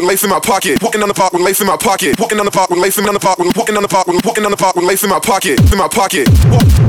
with lace in my pocket. Walking on the park with lace in my pocket. Walking on the park with lace in the park walking on the park with walking on the park with lace in my pocket. In my pocket.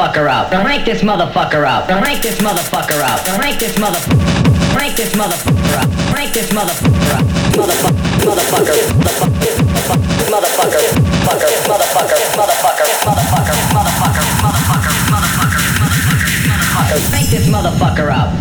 motherfucker up. Rank this motherfucker up. Rank this motherfucker up. Rank this motherfucker. Rank this motherfucker up. Rank this motherfucker up. Motherfucker. Motherfucker. Motherfucker. Fucker. Motherfucker. Motherfucker. Motherfucker. Motherfucker. Motherfucker. Motherfucker. Motherfucker. Rank this motherfucker up.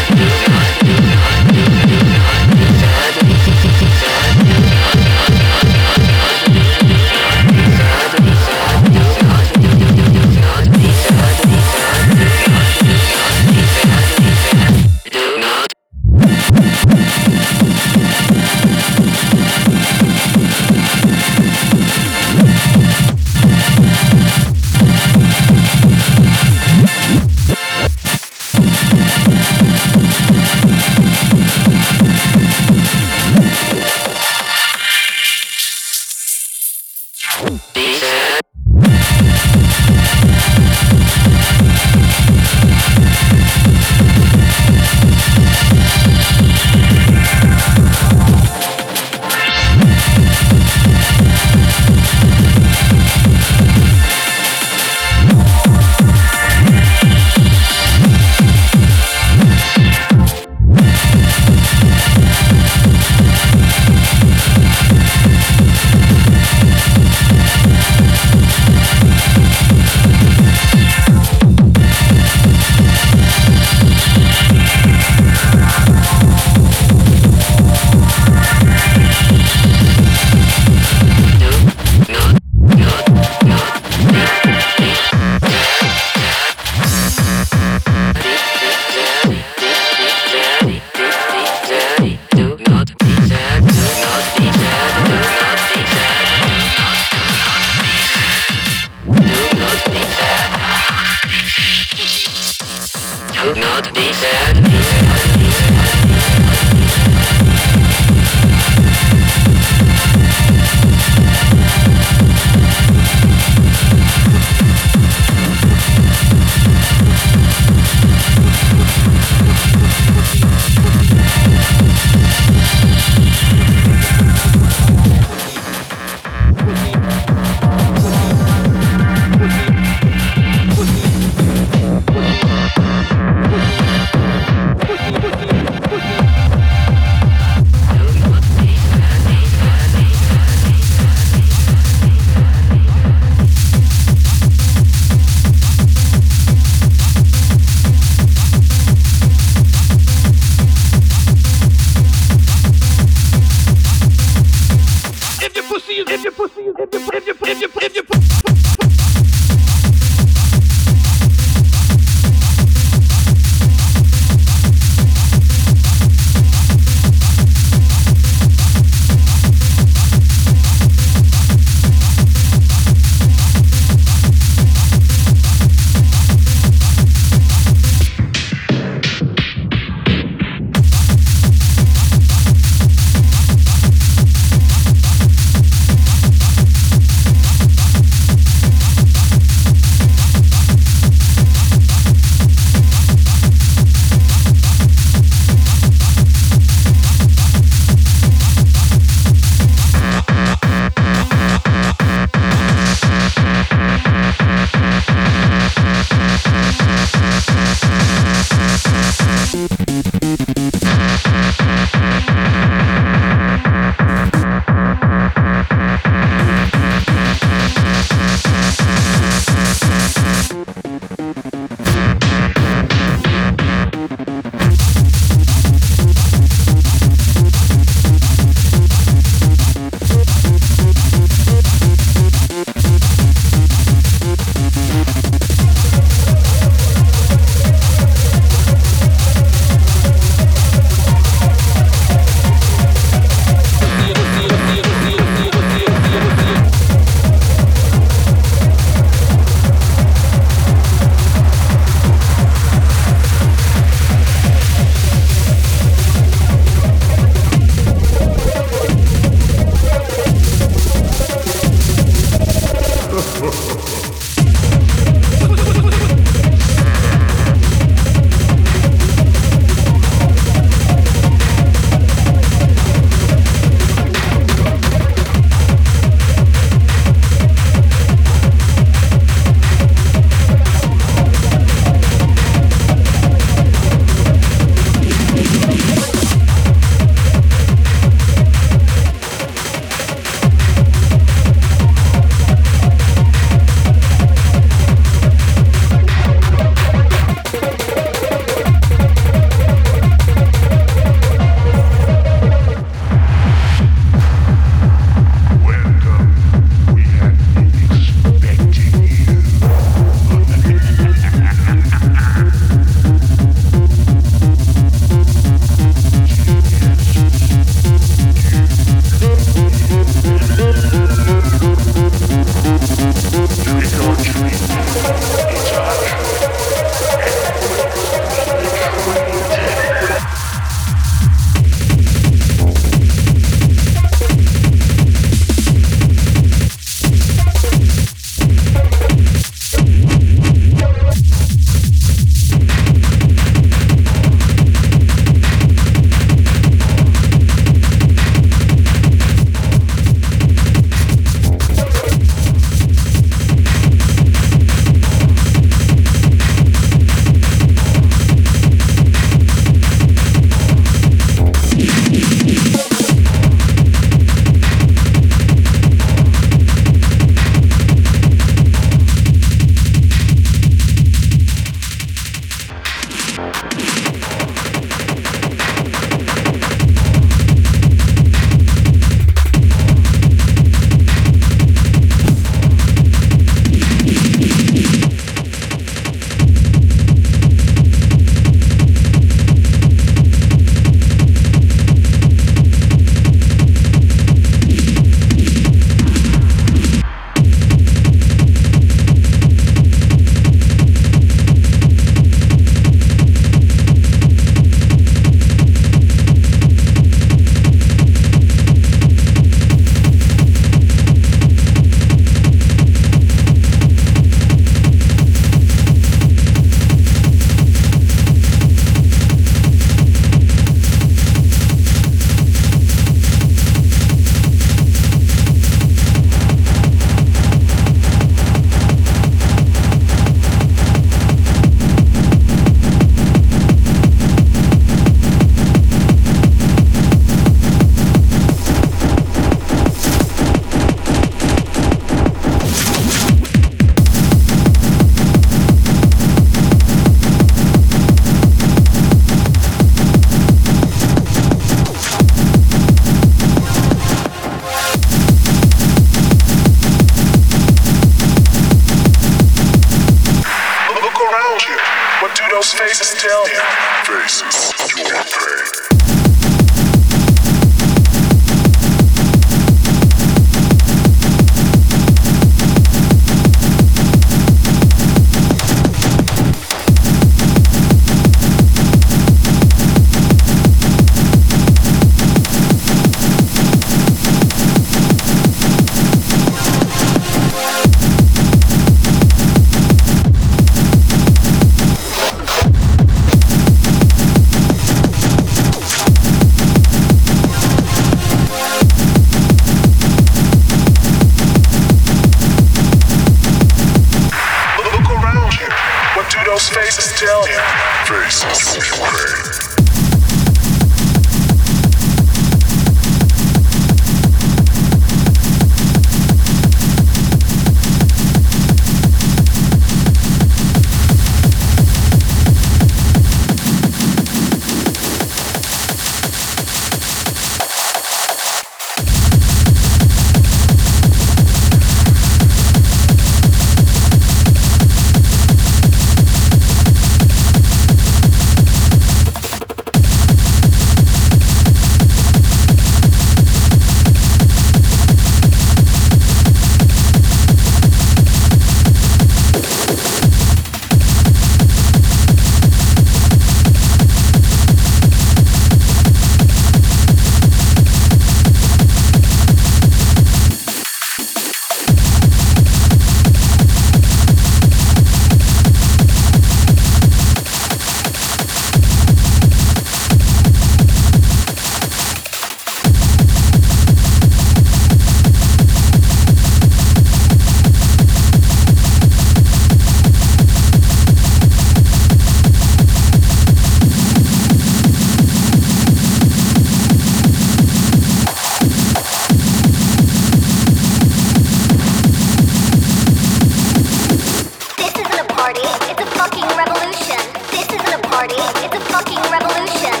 party. It's a fucking revolution.